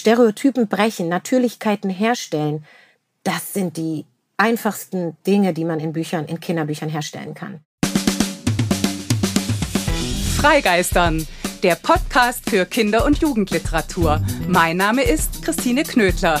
Stereotypen brechen, Natürlichkeiten herstellen, das sind die einfachsten Dinge, die man in Büchern, in Kinderbüchern herstellen kann. Freigeistern, der Podcast für Kinder- und Jugendliteratur. Mein Name ist Christine Knödler.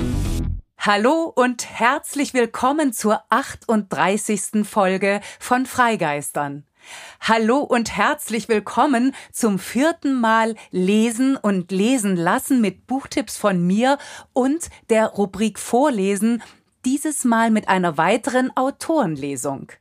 Hallo und herzlich willkommen zur 38. Folge von Freigeistern. Hallo und herzlich willkommen zum vierten Mal Lesen und Lesen lassen mit Buchtipps von mir und der Rubrik Vorlesen, dieses Mal mit einer weiteren Autorenlesung.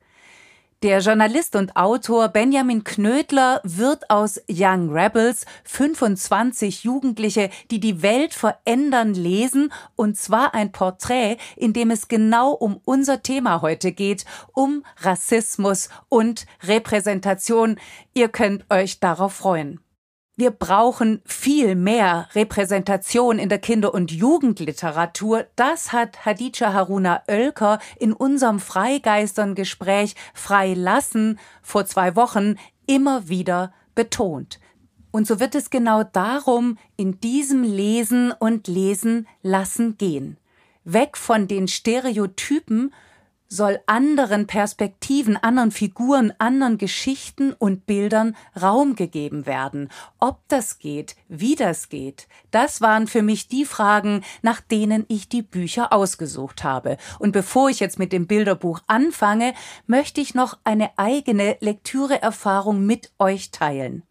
Der Journalist und Autor Benjamin Knödler wird aus Young Rebels 25 Jugendliche, die die Welt verändern, lesen, und zwar ein Porträt, in dem es genau um unser Thema heute geht, um Rassismus und Repräsentation. Ihr könnt euch darauf freuen. Wir brauchen viel mehr Repräsentation in der Kinder- und Jugendliteratur. Das hat Hadija Haruna Oelker in unserem Freigeistern-Gespräch Freilassen vor zwei Wochen immer wieder betont. Und so wird es genau darum in diesem Lesen und Lesen lassen gehen. Weg von den Stereotypen, soll anderen Perspektiven, anderen Figuren, anderen Geschichten und Bildern Raum gegeben werden. Ob das geht, wie das geht, das waren für mich die Fragen, nach denen ich die Bücher ausgesucht habe. Und bevor ich jetzt mit dem Bilderbuch anfange, möchte ich noch eine eigene Lektüreerfahrung mit euch teilen.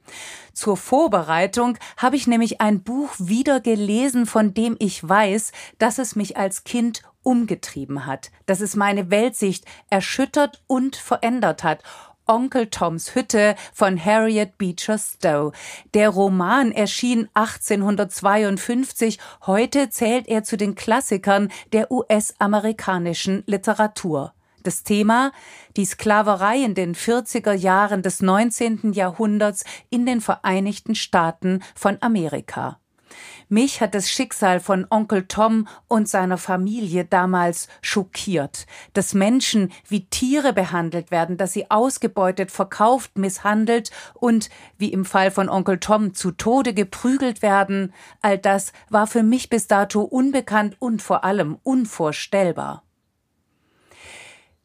Zur Vorbereitung habe ich nämlich ein Buch wieder gelesen, von dem ich weiß, dass es mich als Kind umgetrieben hat, dass es meine Weltsicht erschüttert und verändert hat. Onkel Toms Hütte von Harriet Beecher Stowe. Der Roman erschien 1852. Heute zählt er zu den Klassikern der US-amerikanischen Literatur. Das Thema die Sklaverei in den 40er Jahren des 19. Jahrhunderts in den Vereinigten Staaten von Amerika. Mich hat das Schicksal von Onkel Tom und seiner Familie damals schockiert, dass Menschen wie Tiere behandelt werden, dass sie ausgebeutet, verkauft, misshandelt und, wie im Fall von Onkel Tom, zu Tode geprügelt werden, all das war für mich bis dato unbekannt und vor allem unvorstellbar.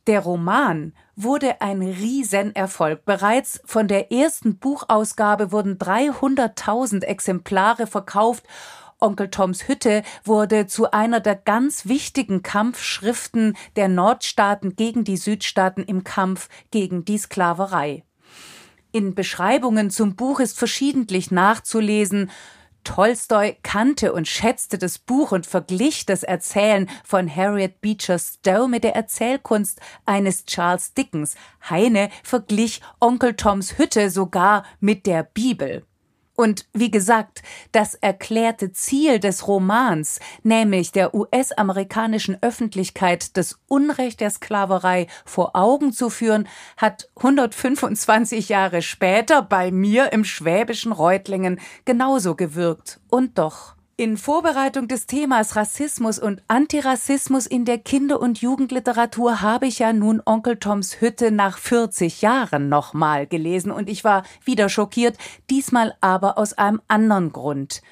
Der Roman wurde ein Riesenerfolg. Bereits von der ersten Buchausgabe wurden 300.000 Exemplare verkauft. Onkel Toms Hütte wurde zu einer der ganz wichtigen Kampfschriften der Nordstaaten gegen die Südstaaten im Kampf gegen die Sklaverei. In Beschreibungen zum Buch ist verschiedentlich nachzulesen, Tolstoi kannte und schätzte das Buch und verglich das Erzählen von Harriet Beecher Stowe mit der Erzählkunst eines Charles Dickens. Heine verglich Onkel Toms Hütte sogar mit der Bibel. Und wie gesagt, das erklärte Ziel des Romans, nämlich der US-amerikanischen Öffentlichkeit das Unrecht der Sklaverei vor Augen zu führen, hat 125 Jahre später bei mir im schwäbischen Reutlingen genauso gewirkt. Und doch. In Vorbereitung des Themas Rassismus und Antirassismus in der Kinder- und Jugendliteratur habe ich ja nun Onkel Toms Hütte nach 40 Jahren nochmal gelesen und ich war wieder schockiert, diesmal aber aus einem anderen Grund.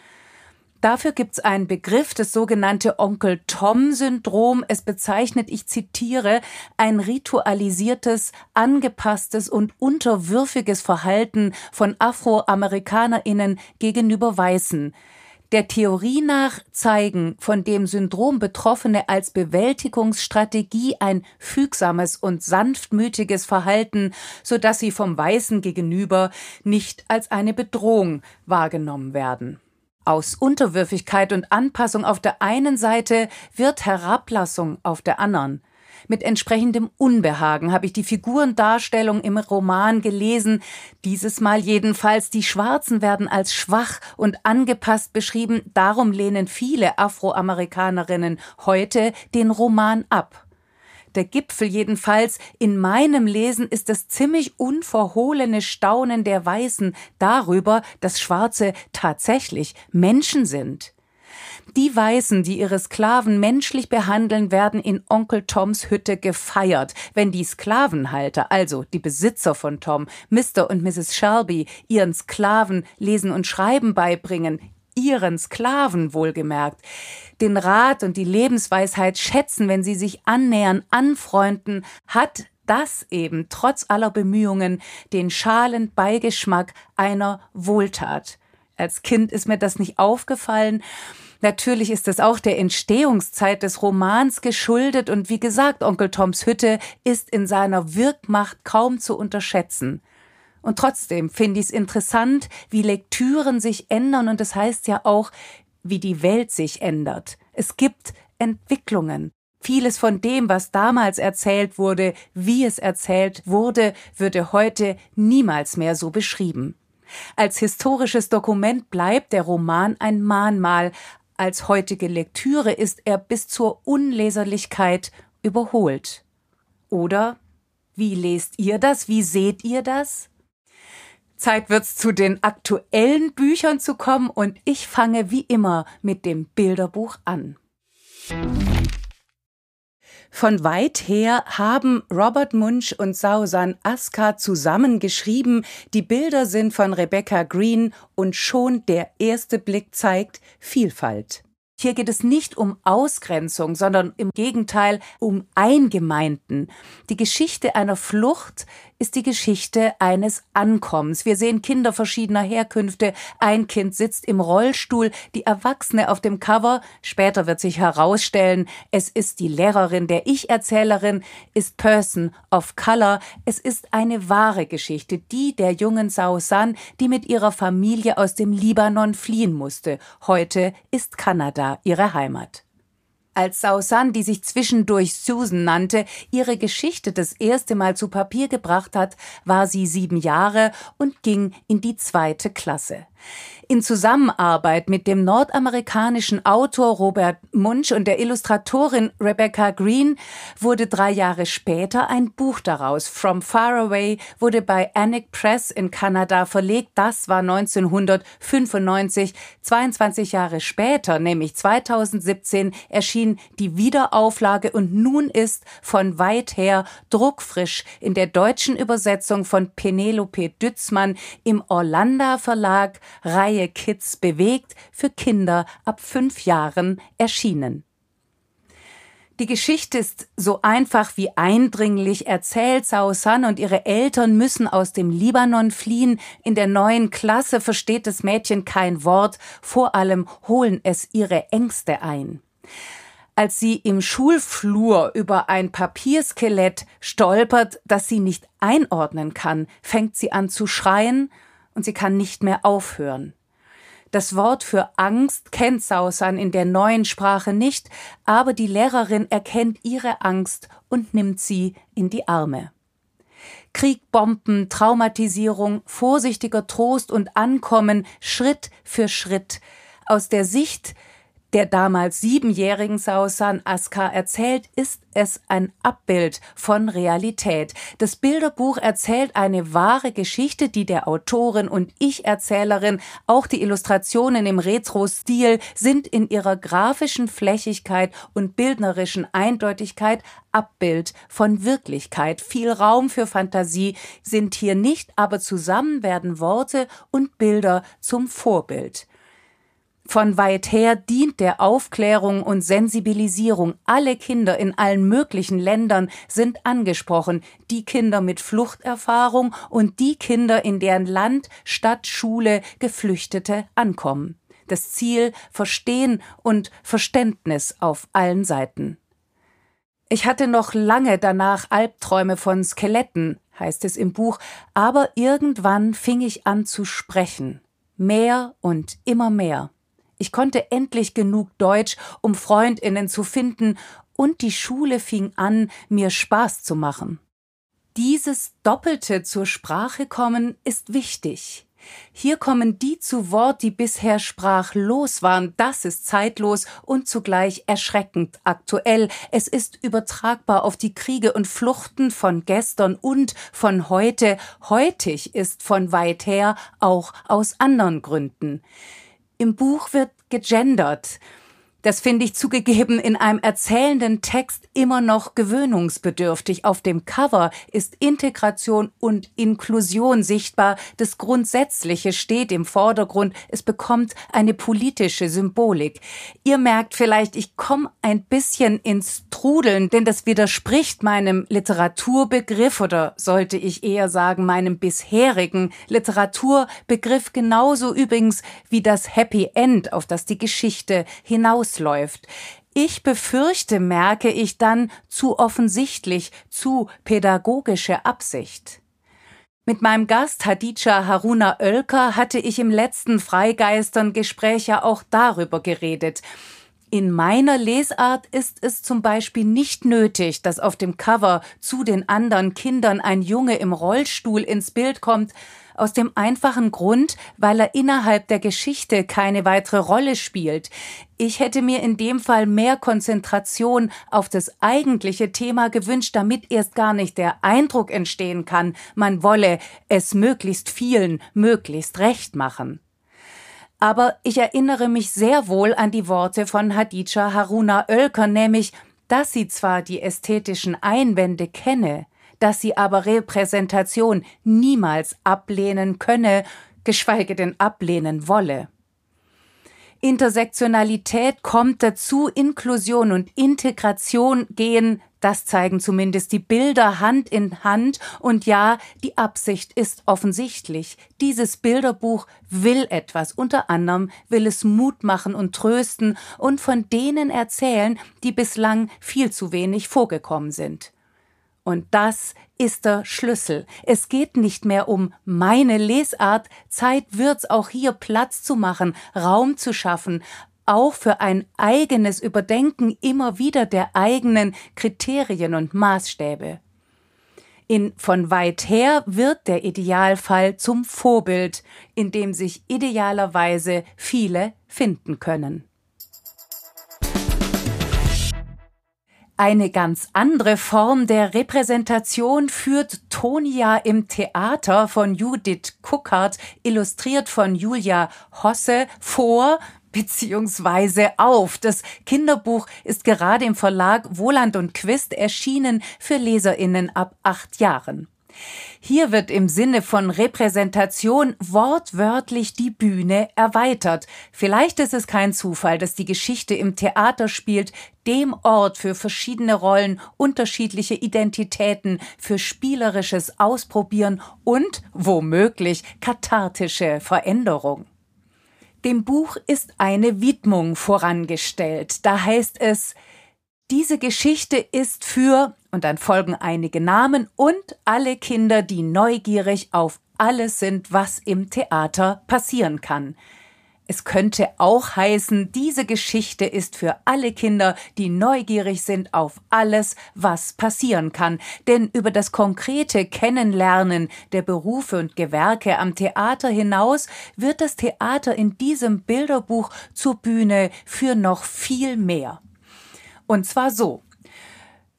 Dafür gibt's einen Begriff, das sogenannte Onkel Tom-Syndrom. Es bezeichnet, ich zitiere, ein ritualisiertes, angepasstes und unterwürfiges Verhalten von AfroamerikanerInnen gegenüber Weißen der Theorie nach zeigen von dem Syndrom Betroffene als Bewältigungsstrategie ein fügsames und sanftmütiges Verhalten, so dass sie vom Weißen gegenüber nicht als eine Bedrohung wahrgenommen werden. Aus Unterwürfigkeit und Anpassung auf der einen Seite wird Herablassung auf der anderen. Mit entsprechendem Unbehagen habe ich die Figurendarstellung im Roman gelesen. Dieses Mal jedenfalls, die Schwarzen werden als schwach und angepasst beschrieben. Darum lehnen viele Afroamerikanerinnen heute den Roman ab. Der Gipfel jedenfalls in meinem Lesen ist das ziemlich unverhohlene Staunen der Weißen darüber, dass Schwarze tatsächlich Menschen sind. Die Weißen, die ihre Sklaven menschlich behandeln, werden in Onkel Toms Hütte gefeiert. Wenn die Sklavenhalter, also die Besitzer von Tom, Mr. und Mrs. Shelby, ihren Sklaven Lesen und Schreiben beibringen, ihren Sklaven wohlgemerkt, den Rat und die Lebensweisheit schätzen, wenn sie sich annähern, anfreunden, hat das eben trotz aller Bemühungen den schalen Beigeschmack einer Wohltat. Als Kind ist mir das nicht aufgefallen, Natürlich ist es auch der Entstehungszeit des Romans geschuldet und wie gesagt, Onkel Toms Hütte ist in seiner Wirkmacht kaum zu unterschätzen. Und trotzdem finde ich es interessant, wie Lektüren sich ändern und das heißt ja auch, wie die Welt sich ändert. Es gibt Entwicklungen. Vieles von dem, was damals erzählt wurde, wie es erzählt wurde, würde heute niemals mehr so beschrieben. Als historisches Dokument bleibt der Roman ein Mahnmal, als heutige Lektüre ist er bis zur Unleserlichkeit überholt. Oder wie lest ihr das? Wie seht ihr das? Zeit wird's zu den aktuellen Büchern zu kommen und ich fange wie immer mit dem Bilderbuch an. Von weit her haben Robert Munch und Sausan Aska zusammen geschrieben. Die Bilder sind von Rebecca Green und schon der erste Blick zeigt Vielfalt. Hier geht es nicht um Ausgrenzung, sondern im Gegenteil um Eingemeinden. Die Geschichte einer Flucht ist die Geschichte eines Ankommens. Wir sehen Kinder verschiedener Herkünfte. Ein Kind sitzt im Rollstuhl, die Erwachsene auf dem Cover. Später wird sich herausstellen, es ist die Lehrerin der Ich-Erzählerin, ist Person of Color. Es ist eine wahre Geschichte, die der jungen Sausan, die mit ihrer Familie aus dem Libanon fliehen musste. Heute ist Kanada ihre Heimat. Als Sausan, die sich zwischendurch Susan nannte, ihre Geschichte das erste Mal zu Papier gebracht hat, war sie sieben Jahre und ging in die zweite Klasse. In Zusammenarbeit mit dem nordamerikanischen Autor Robert Munch und der Illustratorin Rebecca Green wurde drei Jahre später ein Buch daraus. From Far Away wurde bei Annick Press in Kanada verlegt. Das war 1995. 22 Jahre später, nämlich 2017, erschien die Wiederauflage und nun ist von weit her druckfrisch in der deutschen Übersetzung von Penelope Dützmann im Orlando Verlag Reihe Kids bewegt für Kinder ab fünf Jahren erschienen. Die Geschichte ist so einfach wie eindringlich erzählt. Sausan und ihre Eltern müssen aus dem Libanon fliehen. In der neuen Klasse versteht das Mädchen kein Wort. Vor allem holen es ihre Ängste ein. Als sie im Schulflur über ein Papierskelett stolpert, das sie nicht einordnen kann, fängt sie an zu schreien und sie kann nicht mehr aufhören. Das Wort für Angst kennt Sausan in der neuen Sprache nicht, aber die Lehrerin erkennt ihre Angst und nimmt sie in die Arme. Krieg, Bomben, Traumatisierung, vorsichtiger Trost und Ankommen Schritt für Schritt. Aus der Sicht der damals siebenjährigen Sausan Aska erzählt, ist es ein Abbild von Realität. Das Bilderbuch erzählt eine wahre Geschichte, die der Autorin und Ich-Erzählerin, auch die Illustrationen im Retro-Stil sind in ihrer grafischen Flächigkeit und bildnerischen Eindeutigkeit Abbild von Wirklichkeit. Viel Raum für Fantasie sind hier nicht, aber zusammen werden Worte und Bilder zum Vorbild. Von weit her dient der Aufklärung und Sensibilisierung. Alle Kinder in allen möglichen Ländern sind angesprochen. Die Kinder mit Fluchterfahrung und die Kinder, in deren Land, Stadt, Schule Geflüchtete ankommen. Das Ziel Verstehen und Verständnis auf allen Seiten. Ich hatte noch lange danach Albträume von Skeletten, heißt es im Buch, aber irgendwann fing ich an zu sprechen. Mehr und immer mehr. Ich konnte endlich genug Deutsch, um Freundinnen zu finden, und die Schule fing an, mir Spaß zu machen. Dieses doppelte zur Sprache kommen ist wichtig. Hier kommen die zu Wort, die bisher sprachlos waren. Das ist zeitlos und zugleich erschreckend aktuell. Es ist übertragbar auf die Kriege und Fluchten von gestern und von heute. Heutig ist von weit her, auch aus anderen Gründen. Im Buch wird gegendert. Das finde ich zugegeben in einem erzählenden Text immer noch gewöhnungsbedürftig. Auf dem Cover ist Integration und Inklusion sichtbar. Das Grundsätzliche steht im Vordergrund. Es bekommt eine politische Symbolik. Ihr merkt vielleicht, ich komme ein bisschen ins Trudeln, denn das widerspricht meinem Literaturbegriff oder sollte ich eher sagen meinem bisherigen Literaturbegriff genauso übrigens wie das Happy End, auf das die Geschichte hinaus läuft. Ich befürchte, merke ich dann zu offensichtlich, zu pädagogische Absicht. Mit meinem Gast Hadija Haruna Oelker hatte ich im letzten Freigeistern-Gespräch ja auch darüber geredet. In meiner Lesart ist es zum Beispiel nicht nötig, dass auf dem Cover zu den anderen Kindern ein Junge im Rollstuhl ins Bild kommt, aus dem einfachen Grund, weil er innerhalb der Geschichte keine weitere Rolle spielt. Ich hätte mir in dem Fall mehr Konzentration auf das eigentliche Thema gewünscht, damit erst gar nicht der Eindruck entstehen kann, man wolle es möglichst vielen möglichst recht machen. Aber ich erinnere mich sehr wohl an die Worte von Hadija Haruna Oelker, nämlich, dass sie zwar die ästhetischen Einwände kenne, dass sie aber Repräsentation niemals ablehnen könne, geschweige denn ablehnen wolle. Intersektionalität kommt dazu, Inklusion und Integration gehen, das zeigen zumindest die Bilder Hand in Hand, und ja, die Absicht ist offensichtlich. Dieses Bilderbuch will etwas, unter anderem will es Mut machen und trösten und von denen erzählen, die bislang viel zu wenig vorgekommen sind. Und das ist der Schlüssel. Es geht nicht mehr um meine Lesart. Zeit wird's auch hier Platz zu machen, Raum zu schaffen, auch für ein eigenes Überdenken immer wieder der eigenen Kriterien und Maßstäbe. In von weit her wird der Idealfall zum Vorbild, in dem sich idealerweise viele finden können. Eine ganz andere Form der Repräsentation führt Tonia im Theater von Judith Kuckert, illustriert von Julia Hosse, vor beziehungsweise auf. Das Kinderbuch ist gerade im Verlag Wohland und Quist erschienen für Leserinnen ab acht Jahren. Hier wird im Sinne von Repräsentation wortwörtlich die Bühne erweitert. Vielleicht ist es kein Zufall, dass die Geschichte im Theater spielt, dem Ort für verschiedene Rollen, unterschiedliche Identitäten, für spielerisches Ausprobieren und womöglich kathartische Veränderung. Dem Buch ist eine Widmung vorangestellt. Da heißt es, diese Geschichte ist für, und dann folgen einige Namen und alle Kinder, die neugierig auf alles sind, was im Theater passieren kann. Es könnte auch heißen, diese Geschichte ist für alle Kinder, die neugierig sind auf alles, was passieren kann. Denn über das konkrete Kennenlernen der Berufe und Gewerke am Theater hinaus wird das Theater in diesem Bilderbuch zur Bühne für noch viel mehr. Und zwar so.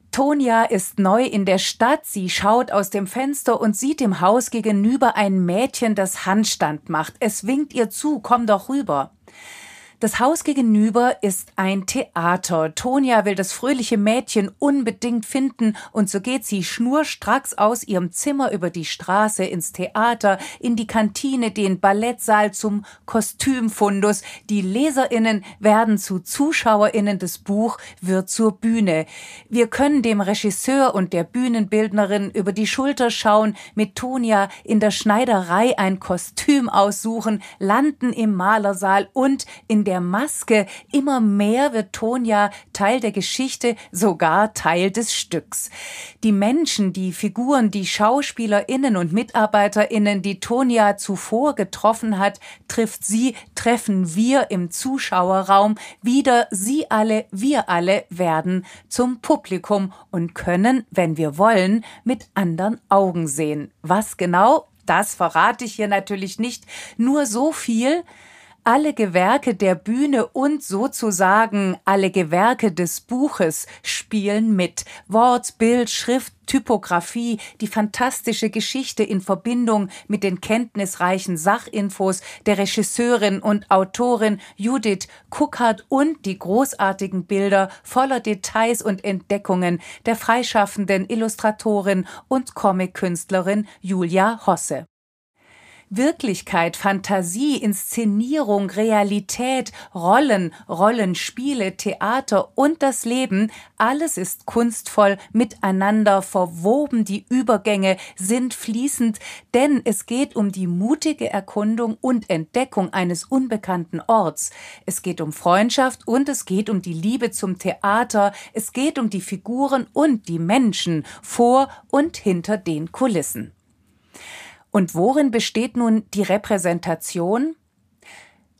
Tonja ist neu in der Stadt, sie schaut aus dem Fenster und sieht im Haus gegenüber ein Mädchen, das Handstand macht. Es winkt ihr zu, komm doch rüber. Das Haus gegenüber ist ein Theater. Tonja will das fröhliche Mädchen unbedingt finden und so geht sie schnurstracks aus ihrem Zimmer über die Straße ins Theater, in die Kantine, den Ballettsaal zum Kostümfundus. Die Leserinnen werden zu Zuschauerinnen, das Buch wird zur Bühne. Wir können dem Regisseur und der Bühnenbildnerin über die Schulter schauen, mit Tonja in der Schneiderei ein Kostüm aussuchen, landen im Malersaal und in der der Maske. Immer mehr wird Tonja Teil der Geschichte, sogar Teil des Stücks. Die Menschen, die Figuren, die SchauspielerInnen und MitarbeiterInnen, die Tonja zuvor getroffen hat, trifft sie, treffen wir im Zuschauerraum wieder. Sie alle, wir alle werden zum Publikum und können, wenn wir wollen, mit anderen Augen sehen. Was genau? Das verrate ich hier natürlich nicht. Nur so viel, alle Gewerke der Bühne und sozusagen alle Gewerke des Buches spielen mit. Wort, Bild, Schrift, Typografie, die fantastische Geschichte in Verbindung mit den kenntnisreichen Sachinfos der Regisseurin und Autorin Judith Kuckert und die großartigen Bilder voller Details und Entdeckungen der freischaffenden Illustratorin und Comic-Künstlerin Julia Hosse. Wirklichkeit, Fantasie, Inszenierung, Realität, Rollen, Rollenspiele, Theater und das Leben, alles ist kunstvoll miteinander verwoben, die Übergänge sind fließend, denn es geht um die mutige Erkundung und Entdeckung eines unbekannten Orts. Es geht um Freundschaft und es geht um die Liebe zum Theater, es geht um die Figuren und die Menschen vor und hinter den Kulissen. Und worin besteht nun die Repräsentation?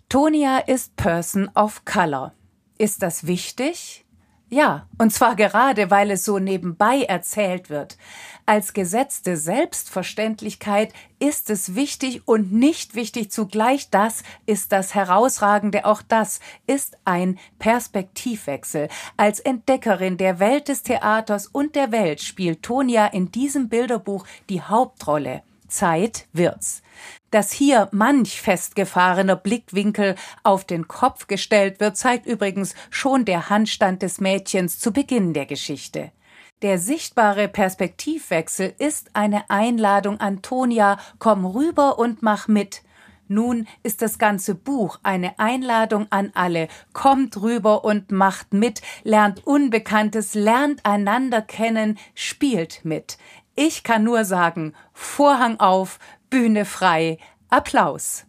Tonia ist Person of Color. Ist das wichtig? Ja, und zwar gerade, weil es so nebenbei erzählt wird. Als gesetzte Selbstverständlichkeit ist es wichtig und nicht wichtig zugleich. Das ist das Herausragende. Auch das ist ein Perspektivwechsel. Als Entdeckerin der Welt des Theaters und der Welt spielt Tonia in diesem Bilderbuch die Hauptrolle. Zeit wird's. Dass hier manch festgefahrener Blickwinkel auf den Kopf gestellt wird, zeigt übrigens schon der Handstand des Mädchens zu Beginn der Geschichte. Der sichtbare Perspektivwechsel ist eine Einladung an Tonia, komm rüber und mach mit. Nun ist das ganze Buch eine Einladung an alle. Kommt rüber und macht mit, lernt Unbekanntes, lernt einander kennen, spielt mit. Ich kann nur sagen, Vorhang auf, Bühne frei, Applaus.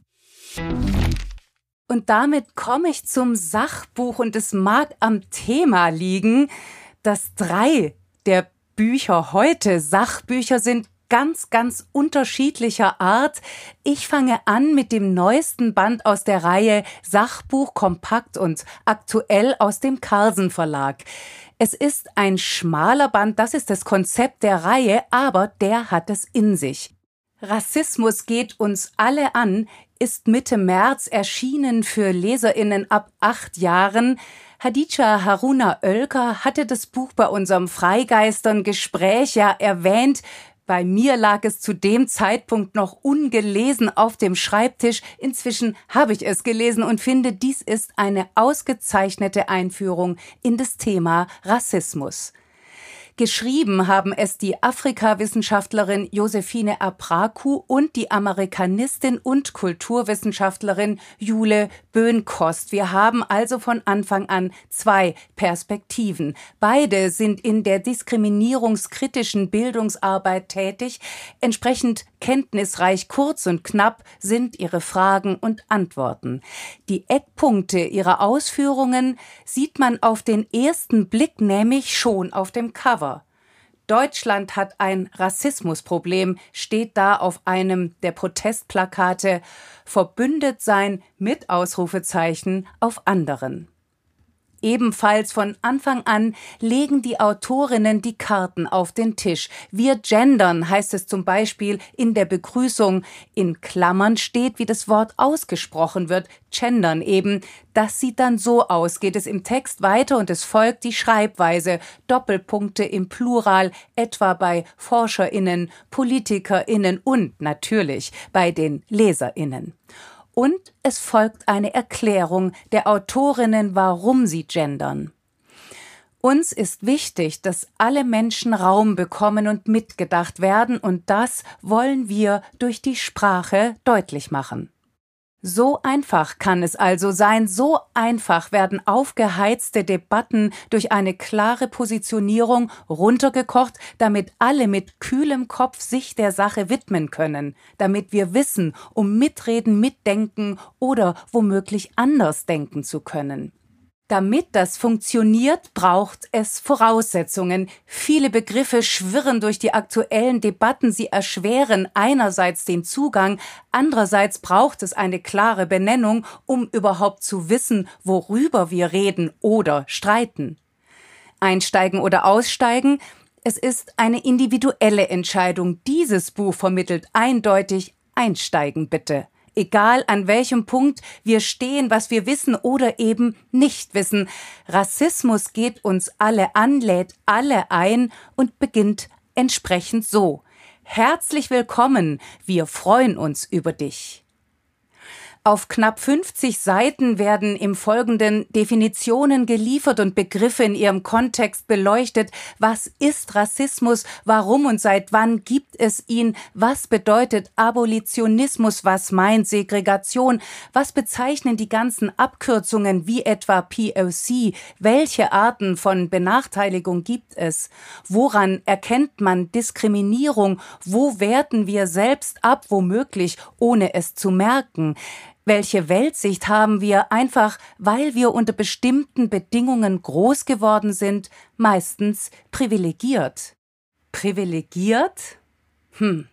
Und damit komme ich zum Sachbuch und es mag am Thema liegen, dass drei der Bücher heute Sachbücher sind ganz, ganz unterschiedlicher Art. Ich fange an mit dem neuesten Band aus der Reihe Sachbuch kompakt und aktuell aus dem Carlsen Verlag. Es ist ein schmaler Band, das ist das Konzept der Reihe, aber der hat es in sich. Rassismus geht uns alle an, ist Mitte März erschienen für Leserinnen ab acht Jahren. Hadija Haruna Oelker hatte das Buch bei unserem Freigeistern Gespräch ja erwähnt. Bei mir lag es zu dem Zeitpunkt noch ungelesen auf dem Schreibtisch. Inzwischen habe ich es gelesen und finde, dies ist eine ausgezeichnete Einführung in das Thema Rassismus. Geschrieben haben es die Afrikawissenschaftlerin Josephine Abraku und die Amerikanistin und Kulturwissenschaftlerin Jule Böhnkost. Wir haben also von Anfang an zwei Perspektiven. Beide sind in der diskriminierungskritischen Bildungsarbeit tätig. Entsprechend kenntnisreich, kurz und knapp sind ihre Fragen und Antworten. Die Eckpunkte ihrer Ausführungen sieht man auf den ersten Blick nämlich schon auf dem Cover. Deutschland hat ein Rassismusproblem, steht da auf einem der Protestplakate, verbündet sein mit Ausrufezeichen auf anderen. Ebenfalls von Anfang an legen die Autorinnen die Karten auf den Tisch. Wir gendern heißt es zum Beispiel in der Begrüßung. In Klammern steht, wie das Wort ausgesprochen wird. Gendern eben. Das sieht dann so aus. Geht es im Text weiter und es folgt die Schreibweise. Doppelpunkte im Plural, etwa bei ForscherInnen, PolitikerInnen und natürlich bei den LeserInnen und es folgt eine Erklärung der Autorinnen, warum sie gendern. Uns ist wichtig, dass alle Menschen Raum bekommen und mitgedacht werden, und das wollen wir durch die Sprache deutlich machen. So einfach kann es also sein, so einfach werden aufgeheizte Debatten durch eine klare Positionierung runtergekocht, damit alle mit kühlem Kopf sich der Sache widmen können, damit wir wissen, um mitreden, mitdenken oder womöglich anders denken zu können. Damit das funktioniert, braucht es Voraussetzungen. Viele Begriffe schwirren durch die aktuellen Debatten, sie erschweren einerseits den Zugang, andererseits braucht es eine klare Benennung, um überhaupt zu wissen, worüber wir reden oder streiten. Einsteigen oder aussteigen, es ist eine individuelle Entscheidung. Dieses Buch vermittelt eindeutig Einsteigen bitte. Egal an welchem Punkt wir stehen, was wir wissen oder eben nicht wissen. Rassismus geht uns alle an, lädt alle ein und beginnt entsprechend so. Herzlich willkommen, wir freuen uns über dich. Auf knapp 50 Seiten werden im Folgenden Definitionen geliefert und Begriffe in ihrem Kontext beleuchtet. Was ist Rassismus? Warum und seit wann gibt es ihn? Was bedeutet Abolitionismus? Was meint Segregation? Was bezeichnen die ganzen Abkürzungen wie etwa POC? Welche Arten von Benachteiligung gibt es? Woran erkennt man Diskriminierung? Wo werten wir selbst ab, womöglich, ohne es zu merken? Welche Weltsicht haben wir einfach, weil wir unter bestimmten Bedingungen groß geworden sind, meistens privilegiert? Privilegiert? Hm.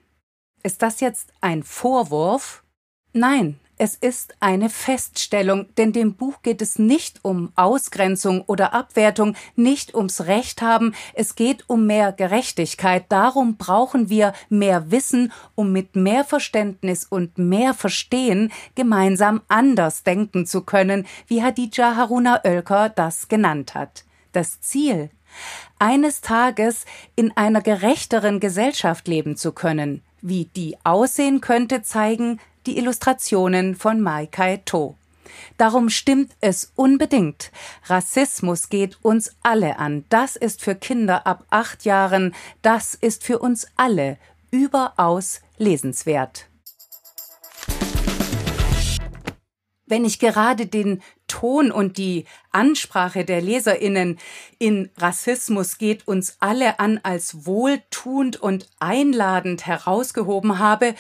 Ist das jetzt ein Vorwurf? Nein, es ist eine Feststellung, denn dem Buch geht es nicht um Ausgrenzung oder Abwertung, nicht ums Recht haben, es geht um mehr Gerechtigkeit. Darum brauchen wir mehr Wissen, um mit mehr Verständnis und mehr Verstehen gemeinsam anders denken zu können, wie Hadija Haruna Oelker das genannt hat. Das Ziel eines Tages in einer gerechteren Gesellschaft leben zu können. Wie die aussehen könnte, zeigen die Illustrationen von Mai Kai To. Darum stimmt es unbedingt. Rassismus geht uns alle an. Das ist für Kinder ab acht Jahren, das ist für uns alle überaus lesenswert. wenn ich gerade den Ton und die Ansprache der Leserinnen in Rassismus geht uns alle an als wohltuend und einladend herausgehoben habe,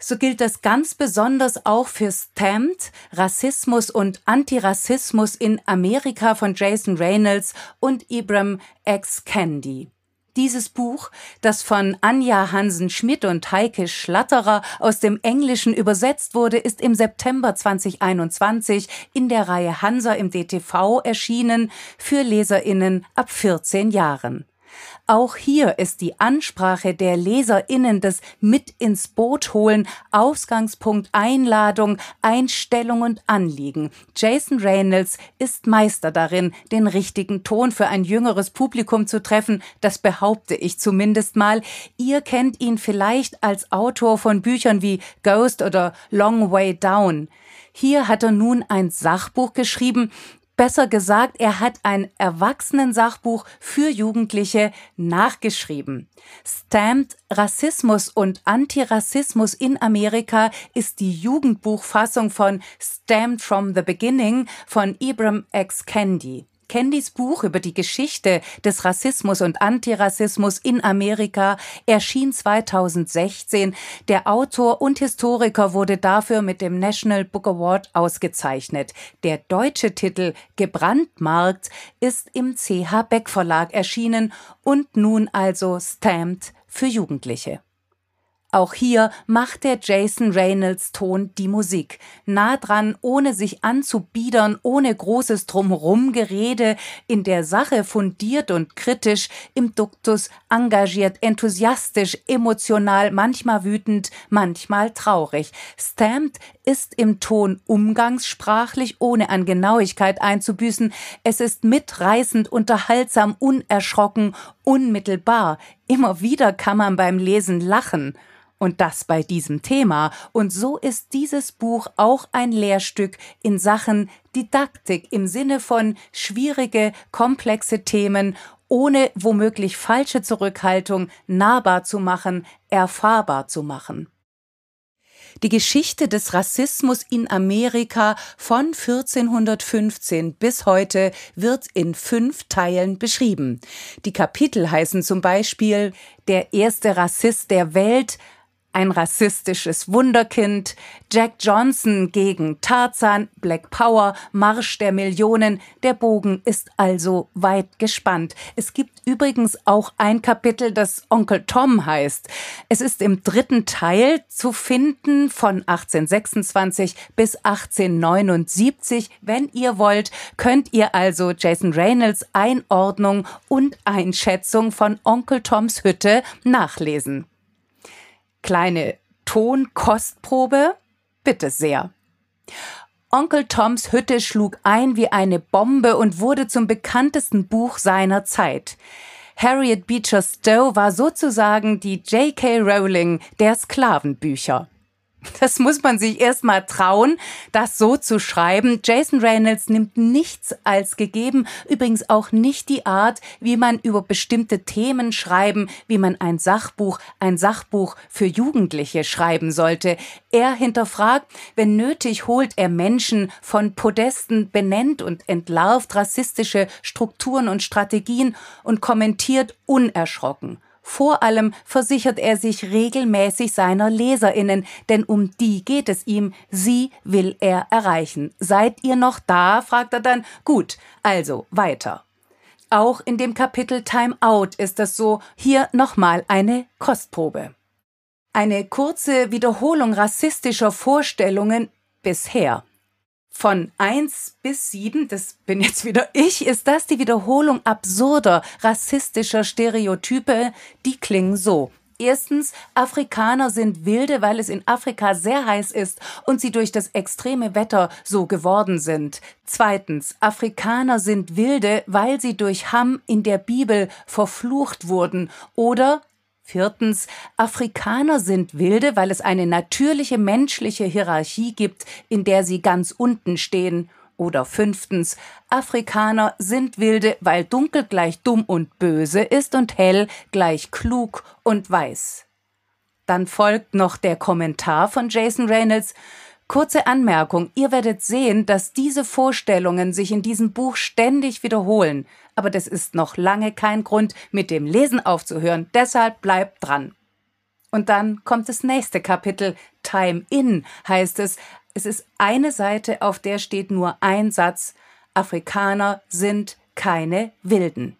so gilt das ganz besonders auch für Stamped, Rassismus und Antirassismus in Amerika von Jason Reynolds und Ibram X. Candy. Dieses Buch, das von Anja Hansen-Schmidt und Heike Schlatterer aus dem Englischen übersetzt wurde, ist im September 2021 in der Reihe Hansa im DTV erschienen für LeserInnen ab 14 Jahren. Auch hier ist die Ansprache der LeserInnen des Mit ins Boot holen Ausgangspunkt Einladung, Einstellung und Anliegen. Jason Reynolds ist Meister darin, den richtigen Ton für ein jüngeres Publikum zu treffen. Das behaupte ich zumindest mal. Ihr kennt ihn vielleicht als Autor von Büchern wie Ghost oder Long Way Down. Hier hat er nun ein Sachbuch geschrieben, Besser gesagt, er hat ein Erwachsenensachbuch für Jugendliche nachgeschrieben. Stamped Rassismus und Antirassismus in Amerika ist die Jugendbuchfassung von Stamped from the Beginning von Ibram X. Kendi. Candys Buch über die Geschichte des Rassismus und Antirassismus in Amerika erschien 2016. Der Autor und Historiker wurde dafür mit dem National Book Award ausgezeichnet. Der deutsche Titel Gebrandmarkt ist im CH Beck Verlag erschienen und nun also stamped für Jugendliche. Auch hier macht der Jason Reynolds Ton die Musik. Nah dran, ohne sich anzubiedern, ohne großes Drumherumgerede, in der Sache fundiert und kritisch, im Duktus engagiert, enthusiastisch, emotional, manchmal wütend, manchmal traurig. Stamped ist im Ton umgangssprachlich, ohne an Genauigkeit einzubüßen. Es ist mitreißend, unterhaltsam, unerschrocken, unmittelbar. Immer wieder kann man beim Lesen lachen. Und das bei diesem Thema. Und so ist dieses Buch auch ein Lehrstück in Sachen Didaktik im Sinne von schwierige, komplexe Themen ohne womöglich falsche Zurückhaltung nahbar zu machen, erfahrbar zu machen. Die Geschichte des Rassismus in Amerika von 1415 bis heute wird in fünf Teilen beschrieben. Die Kapitel heißen zum Beispiel Der erste Rassist der Welt, ein rassistisches Wunderkind, Jack Johnson gegen Tarzan, Black Power, Marsch der Millionen. Der Bogen ist also weit gespannt. Es gibt übrigens auch ein Kapitel, das Onkel Tom heißt. Es ist im dritten Teil zu finden von 1826 bis 1879. Wenn ihr wollt, könnt ihr also Jason Reynolds Einordnung und Einschätzung von Onkel Toms Hütte nachlesen kleine Tonkostprobe? Bitte sehr. Onkel Toms Hütte schlug ein wie eine Bombe und wurde zum bekanntesten Buch seiner Zeit. Harriet Beecher Stowe war sozusagen die J.K. Rowling der Sklavenbücher. Das muss man sich erstmal trauen, das so zu schreiben. Jason Reynolds nimmt nichts als gegeben, übrigens auch nicht die Art, wie man über bestimmte Themen schreiben, wie man ein Sachbuch, ein Sachbuch für Jugendliche schreiben sollte. Er hinterfragt, wenn nötig, holt er Menschen von Podesten, benennt und entlarvt rassistische Strukturen und Strategien und kommentiert unerschrocken. Vor allem versichert er sich regelmäßig seiner Leserinnen, denn um die geht es ihm, sie will er erreichen. Seid ihr noch da? fragt er dann. Gut, also weiter. Auch in dem Kapitel Time Out ist es so, hier nochmal eine Kostprobe. Eine kurze Wiederholung rassistischer Vorstellungen bisher. Von eins bis sieben, das bin jetzt wieder ich, ist das die Wiederholung absurder, rassistischer Stereotype, die klingen so. Erstens, Afrikaner sind wilde, weil es in Afrika sehr heiß ist und sie durch das extreme Wetter so geworden sind. Zweitens, Afrikaner sind wilde, weil sie durch Ham in der Bibel verflucht wurden. Oder Viertens, Afrikaner sind wilde, weil es eine natürliche menschliche Hierarchie gibt, in der sie ganz unten stehen. Oder fünftens, Afrikaner sind wilde, weil dunkel gleich dumm und böse ist und hell gleich klug und weiß. Dann folgt noch der Kommentar von Jason Reynolds, Kurze Anmerkung, ihr werdet sehen, dass diese Vorstellungen sich in diesem Buch ständig wiederholen, aber das ist noch lange kein Grund, mit dem Lesen aufzuhören, deshalb bleibt dran. Und dann kommt das nächste Kapitel, Time In heißt es, es ist eine Seite, auf der steht nur ein Satz, Afrikaner sind keine Wilden.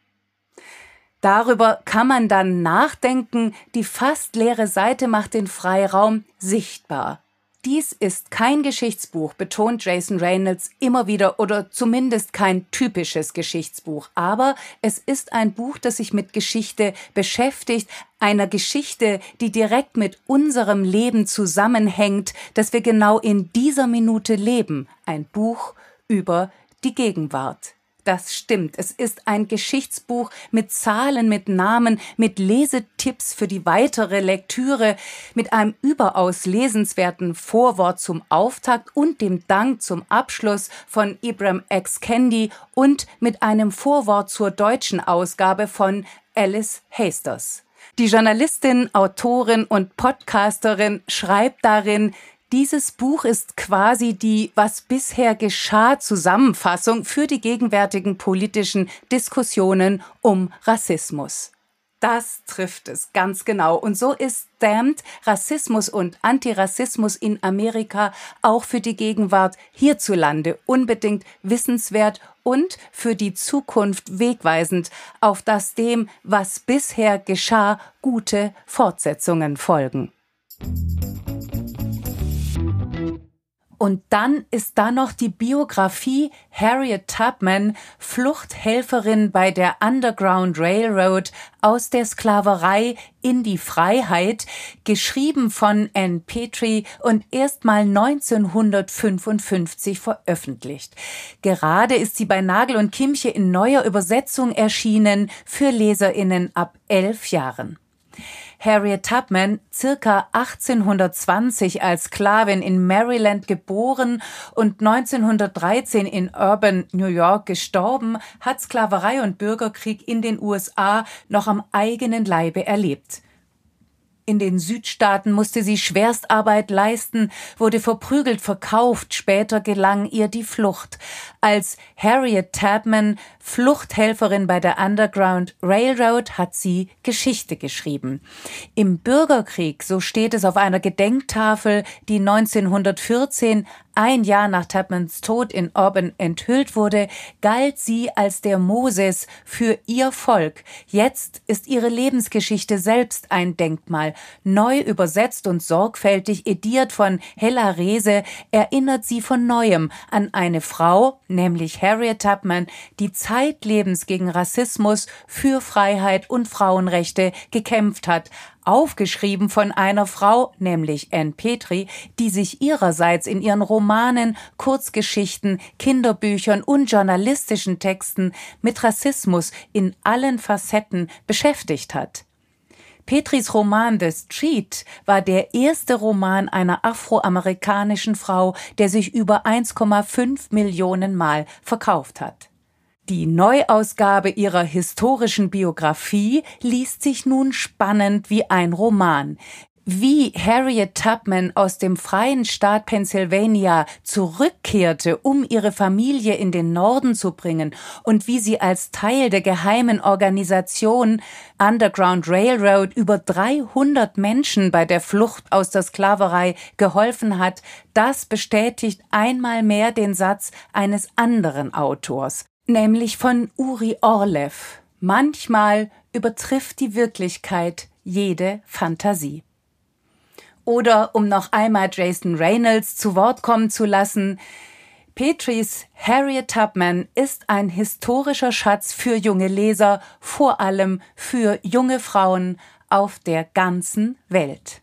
Darüber kann man dann nachdenken, die fast leere Seite macht den Freiraum sichtbar. Dies ist kein Geschichtsbuch, betont Jason Reynolds immer wieder, oder zumindest kein typisches Geschichtsbuch. Aber es ist ein Buch, das sich mit Geschichte beschäftigt, einer Geschichte, die direkt mit unserem Leben zusammenhängt, das wir genau in dieser Minute leben. Ein Buch über die Gegenwart. Das stimmt. Es ist ein Geschichtsbuch mit Zahlen, mit Namen, mit Lesetipps für die weitere Lektüre, mit einem überaus lesenswerten Vorwort zum Auftakt und dem Dank zum Abschluss von Ibram X. Kendi und mit einem Vorwort zur deutschen Ausgabe von Alice Hasters. Die Journalistin, Autorin und Podcasterin schreibt darin, dieses Buch ist quasi die Was bisher geschah Zusammenfassung für die gegenwärtigen politischen Diskussionen um Rassismus. Das trifft es ganz genau. Und so ist Damned Rassismus und Antirassismus in Amerika auch für die Gegenwart hierzulande unbedingt wissenswert und für die Zukunft wegweisend, auf das dem, was bisher geschah, gute Fortsetzungen folgen. Und dann ist da noch die Biografie Harriet Tubman, Fluchthelferin bei der Underground Railroad aus der Sklaverei in die Freiheit, geschrieben von Anne Petrie und erstmal 1955 veröffentlicht. Gerade ist sie bei Nagel und Kimche in neuer Übersetzung erschienen für Leserinnen ab elf Jahren. Harriet Tubman, circa 1820 als Sklavin in Maryland geboren und 1913 in Urban, New York gestorben, hat Sklaverei und Bürgerkrieg in den USA noch am eigenen Leibe erlebt. In den Südstaaten musste sie Schwerstarbeit leisten, wurde verprügelt verkauft, später gelang ihr die Flucht. Als Harriet Tubman, Fluchthelferin bei der Underground Railroad, hat sie Geschichte geschrieben. Im Bürgerkrieg, so steht es auf einer Gedenktafel, die 1914 ein Jahr nach Tubmans Tod in Auburn enthüllt wurde, galt sie als der Moses für ihr Volk. Jetzt ist ihre Lebensgeschichte selbst ein Denkmal. Neu übersetzt und sorgfältig ediert von Hella Rehse erinnert sie von neuem an eine Frau, nämlich Harriet Tubman, die zeitlebens gegen Rassismus, für Freiheit und Frauenrechte gekämpft hat, aufgeschrieben von einer Frau, nämlich Anne Petrie, die sich ihrerseits in ihren Romanen, Kurzgeschichten, Kinderbüchern und journalistischen Texten mit Rassismus in allen Facetten beschäftigt hat. Petris Roman The Street war der erste Roman einer afroamerikanischen Frau, der sich über 1,5 Millionen Mal verkauft hat. Die Neuausgabe ihrer historischen Biografie liest sich nun spannend wie ein Roman. Wie Harriet Tubman aus dem freien Staat Pennsylvania zurückkehrte, um ihre Familie in den Norden zu bringen und wie sie als Teil der geheimen Organisation Underground Railroad über 300 Menschen bei der Flucht aus der Sklaverei geholfen hat, das bestätigt einmal mehr den Satz eines anderen Autors nämlich von Uri Orlev. Manchmal übertrifft die Wirklichkeit jede Fantasie. Oder um noch einmal Jason Reynolds zu Wort kommen zu lassen, Petries Harriet Tubman ist ein historischer Schatz für junge Leser, vor allem für junge Frauen auf der ganzen Welt.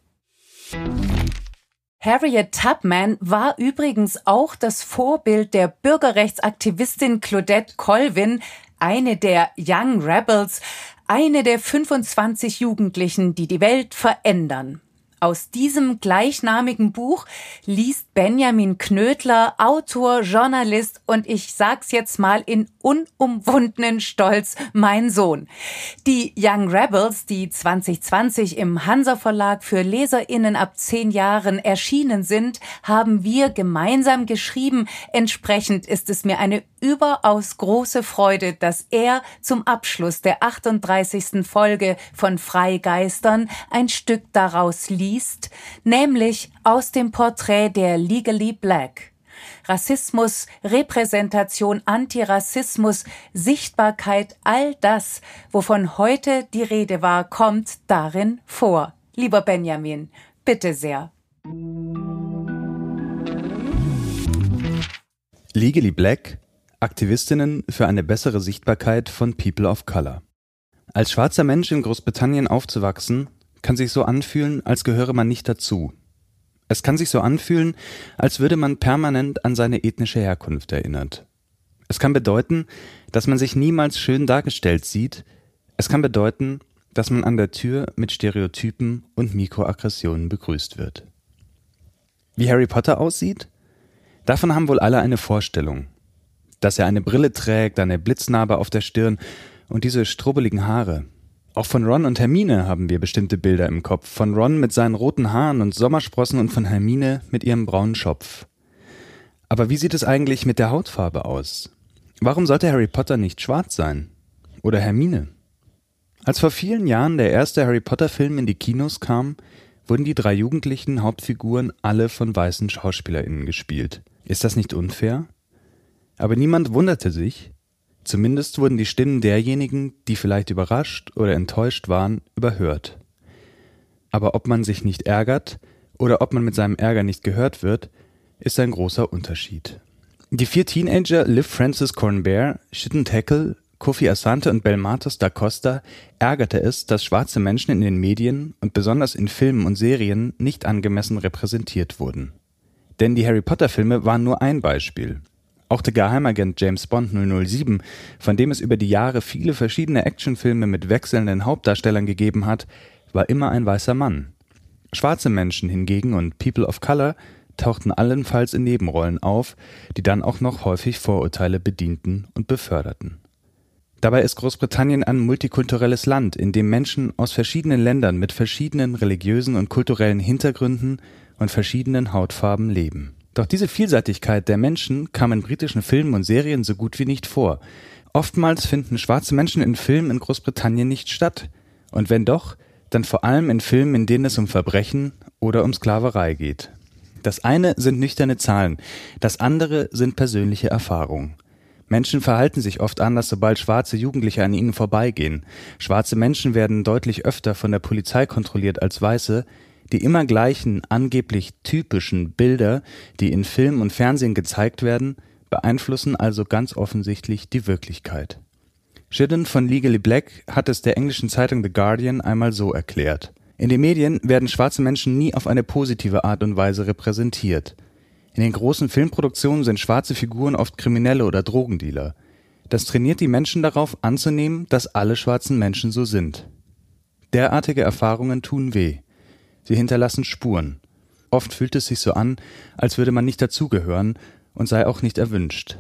Harriet Tubman war übrigens auch das Vorbild der Bürgerrechtsaktivistin Claudette Colvin, eine der Young Rebels, eine der 25 Jugendlichen, die die Welt verändern. Aus diesem gleichnamigen Buch liest Benjamin Knödler, Autor, Journalist und ich sag's jetzt mal in unumwundenen Stolz, mein Sohn. Die Young Rebels, die 2020 im Hansa Verlag für LeserInnen ab zehn Jahren erschienen sind, haben wir gemeinsam geschrieben. Entsprechend ist es mir eine überaus große Freude, dass er zum Abschluss der 38. Folge von Freigeistern ein Stück daraus liest, nämlich aus dem Porträt der Legally Black. Rassismus, Repräsentation, Antirassismus, Sichtbarkeit, all das, wovon heute die Rede war, kommt darin vor. Lieber Benjamin, bitte sehr. Legally Black Aktivistinnen für eine bessere Sichtbarkeit von People of Color. Als schwarzer Mensch in Großbritannien aufzuwachsen, kann sich so anfühlen, als gehöre man nicht dazu. Es kann sich so anfühlen, als würde man permanent an seine ethnische Herkunft erinnert. Es kann bedeuten, dass man sich niemals schön dargestellt sieht. Es kann bedeuten, dass man an der Tür mit Stereotypen und Mikroaggressionen begrüßt wird. Wie Harry Potter aussieht? Davon haben wohl alle eine Vorstellung dass er eine Brille trägt, eine Blitznarbe auf der Stirn und diese strubbeligen Haare. Auch von Ron und Hermine haben wir bestimmte Bilder im Kopf. Von Ron mit seinen roten Haaren und Sommersprossen und von Hermine mit ihrem braunen Schopf. Aber wie sieht es eigentlich mit der Hautfarbe aus? Warum sollte Harry Potter nicht schwarz sein? Oder Hermine? Als vor vielen Jahren der erste Harry Potter Film in die Kinos kam, wurden die drei jugendlichen Hauptfiguren alle von weißen SchauspielerInnen gespielt. Ist das nicht unfair? Aber niemand wunderte sich, zumindest wurden die Stimmen derjenigen, die vielleicht überrascht oder enttäuscht waren, überhört. Aber ob man sich nicht ärgert oder ob man mit seinem Ärger nicht gehört wird, ist ein großer Unterschied. Die vier Teenager Liv Francis Cornbear, Shitten Tackle, Kofi Asante und Belmatos da Costa ärgerte es, dass schwarze Menschen in den Medien und besonders in Filmen und Serien nicht angemessen repräsentiert wurden. Denn die Harry Potter Filme waren nur ein Beispiel. Auch der Geheimagent James Bond 007, von dem es über die Jahre viele verschiedene Actionfilme mit wechselnden Hauptdarstellern gegeben hat, war immer ein weißer Mann. Schwarze Menschen hingegen und People of Color tauchten allenfalls in Nebenrollen auf, die dann auch noch häufig Vorurteile bedienten und beförderten. Dabei ist Großbritannien ein multikulturelles Land, in dem Menschen aus verschiedenen Ländern mit verschiedenen religiösen und kulturellen Hintergründen und verschiedenen Hautfarben leben. Doch diese Vielseitigkeit der Menschen kam in britischen Filmen und Serien so gut wie nicht vor. Oftmals finden schwarze Menschen in Filmen in Großbritannien nicht statt. Und wenn doch, dann vor allem in Filmen, in denen es um Verbrechen oder um Sklaverei geht. Das eine sind nüchterne Zahlen, das andere sind persönliche Erfahrungen. Menschen verhalten sich oft anders, sobald schwarze Jugendliche an ihnen vorbeigehen. Schwarze Menschen werden deutlich öfter von der Polizei kontrolliert als weiße. Die immer gleichen, angeblich typischen Bilder, die in Film und Fernsehen gezeigt werden, beeinflussen also ganz offensichtlich die Wirklichkeit. Shidden von Legally Black hat es der englischen Zeitung The Guardian einmal so erklärt. In den Medien werden schwarze Menschen nie auf eine positive Art und Weise repräsentiert. In den großen Filmproduktionen sind schwarze Figuren oft Kriminelle oder Drogendealer. Das trainiert die Menschen darauf anzunehmen, dass alle schwarzen Menschen so sind. Derartige Erfahrungen tun weh. Sie hinterlassen Spuren. Oft fühlt es sich so an, als würde man nicht dazugehören und sei auch nicht erwünscht.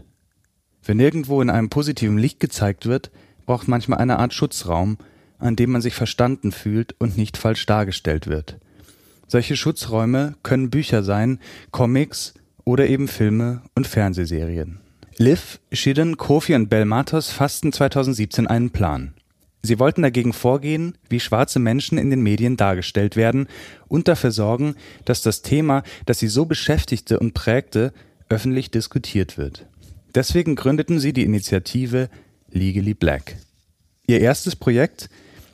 Wenn nirgendwo in einem positiven Licht gezeigt wird, braucht manchmal eine Art Schutzraum, an dem man sich verstanden fühlt und nicht falsch dargestellt wird. Solche Schutzräume können Bücher sein, Comics oder eben Filme und Fernsehserien. Liv, Shidden, Kofi und Belmatos fassten 2017 einen Plan. Sie wollten dagegen vorgehen, wie schwarze Menschen in den Medien dargestellt werden und dafür sorgen, dass das Thema, das sie so beschäftigte und prägte, öffentlich diskutiert wird. Deswegen gründeten sie die Initiative Legally Black. Ihr erstes Projekt,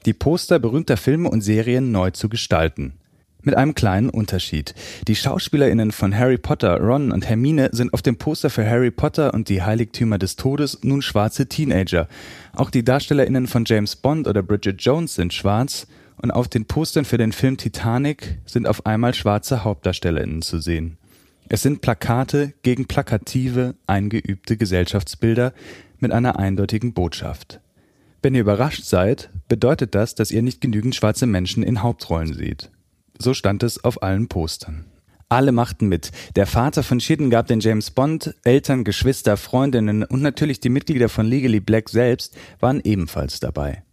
die Poster berühmter Filme und Serien neu zu gestalten. Mit einem kleinen Unterschied. Die SchauspielerInnen von Harry Potter, Ron und Hermine sind auf dem Poster für Harry Potter und die Heiligtümer des Todes nun schwarze Teenager. Auch die DarstellerInnen von James Bond oder Bridget Jones sind schwarz und auf den Postern für den Film Titanic sind auf einmal schwarze HauptdarstellerInnen zu sehen. Es sind Plakate gegen plakative, eingeübte Gesellschaftsbilder mit einer eindeutigen Botschaft. Wenn ihr überrascht seid, bedeutet das, dass ihr nicht genügend schwarze Menschen in Hauptrollen seht. So stand es auf allen Postern. Alle machten mit. Der Vater von Shidden gab den James Bond, Eltern, Geschwister, Freundinnen und natürlich die Mitglieder von Legally Black selbst waren ebenfalls dabei.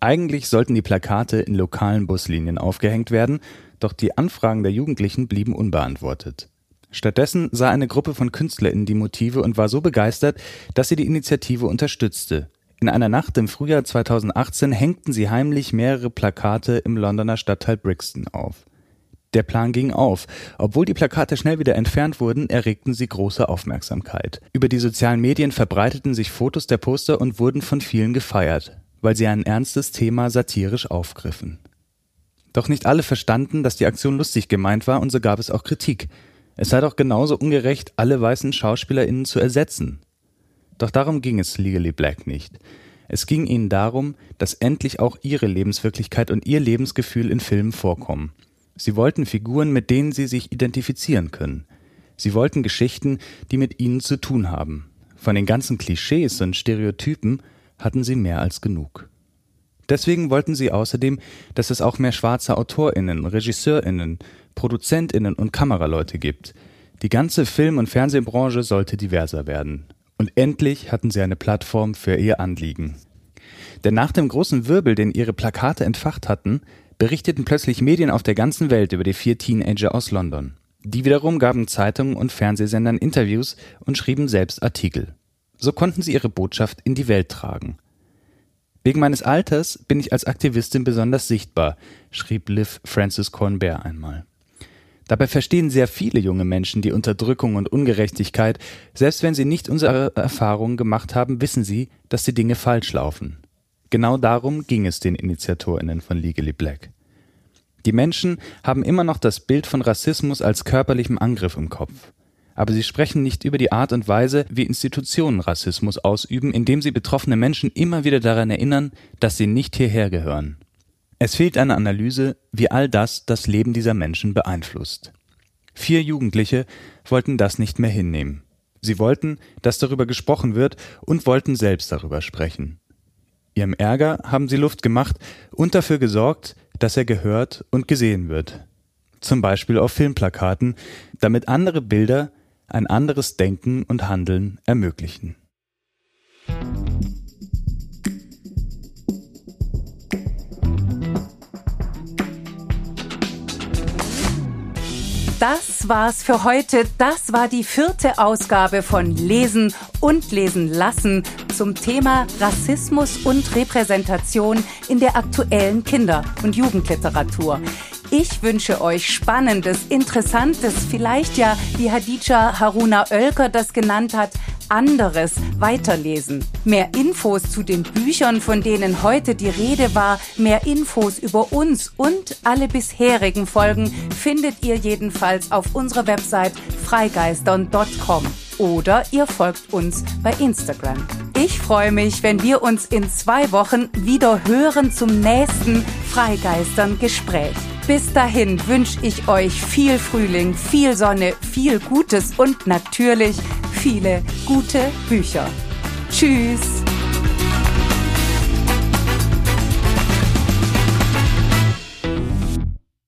Eigentlich sollten die Plakate in lokalen Buslinien aufgehängt werden, doch die Anfragen der Jugendlichen blieben unbeantwortet. Stattdessen sah eine Gruppe von KünstlerInnen die Motive und war so begeistert, dass sie die Initiative unterstützte. In einer Nacht im Frühjahr 2018 hängten sie heimlich mehrere Plakate im Londoner Stadtteil Brixton auf. Der Plan ging auf. Obwohl die Plakate schnell wieder entfernt wurden, erregten sie große Aufmerksamkeit. Über die sozialen Medien verbreiteten sich Fotos der Poster und wurden von vielen gefeiert, weil sie ein ernstes Thema satirisch aufgriffen. Doch nicht alle verstanden, dass die Aktion lustig gemeint war und so gab es auch Kritik. Es sei doch genauso ungerecht, alle weißen SchauspielerInnen zu ersetzen. Doch darum ging es Legally Black nicht. Es ging ihnen darum, dass endlich auch ihre Lebenswirklichkeit und ihr Lebensgefühl in Filmen vorkommen. Sie wollten Figuren, mit denen sie sich identifizieren können. Sie wollten Geschichten, die mit ihnen zu tun haben. Von den ganzen Klischees und Stereotypen hatten sie mehr als genug. Deswegen wollten sie außerdem, dass es auch mehr schwarze AutorInnen, RegisseurInnen, ProduzentInnen und Kameraleute gibt. Die ganze Film- und Fernsehbranche sollte diverser werden. Und endlich hatten sie eine Plattform für ihr Anliegen. Denn nach dem großen Wirbel, den ihre Plakate entfacht hatten, berichteten plötzlich Medien auf der ganzen Welt über die vier Teenager aus London. Die wiederum gaben Zeitungen und Fernsehsendern Interviews und schrieben selbst Artikel. So konnten sie ihre Botschaft in die Welt tragen. Wegen meines Alters bin ich als Aktivistin besonders sichtbar, schrieb Liv Francis Cornbert einmal. Dabei verstehen sehr viele junge Menschen die Unterdrückung und Ungerechtigkeit. Selbst wenn sie nicht unsere Erfahrungen gemacht haben, wissen sie, dass die Dinge falsch laufen. Genau darum ging es den InitiatorInnen von Legally Black. Die Menschen haben immer noch das Bild von Rassismus als körperlichem Angriff im Kopf. Aber sie sprechen nicht über die Art und Weise, wie Institutionen Rassismus ausüben, indem sie betroffene Menschen immer wieder daran erinnern, dass sie nicht hierher gehören. Es fehlt eine Analyse, wie all das das Leben dieser Menschen beeinflusst. Vier Jugendliche wollten das nicht mehr hinnehmen. Sie wollten, dass darüber gesprochen wird und wollten selbst darüber sprechen. Ihrem Ärger haben sie Luft gemacht und dafür gesorgt, dass er gehört und gesehen wird. Zum Beispiel auf Filmplakaten, damit andere Bilder ein anderes Denken und Handeln ermöglichen. Das war's für heute. Das war die vierte Ausgabe von Lesen und Lesen lassen zum Thema Rassismus und Repräsentation in der aktuellen Kinder- und Jugendliteratur. Ich wünsche euch Spannendes, Interessantes, vielleicht ja, wie Hadija Haruna Oelker das genannt hat, anderes weiterlesen. Mehr Infos zu den Büchern, von denen heute die Rede war, mehr Infos über uns und alle bisherigen Folgen findet ihr jedenfalls auf unserer Website freigeistern.com oder ihr folgt uns bei Instagram. Ich freue mich, wenn wir uns in zwei Wochen wieder hören zum nächsten Freigeistern Gespräch. Bis dahin wünsche ich euch viel Frühling, viel Sonne, viel Gutes und natürlich viele gute Bücher. Tschüss!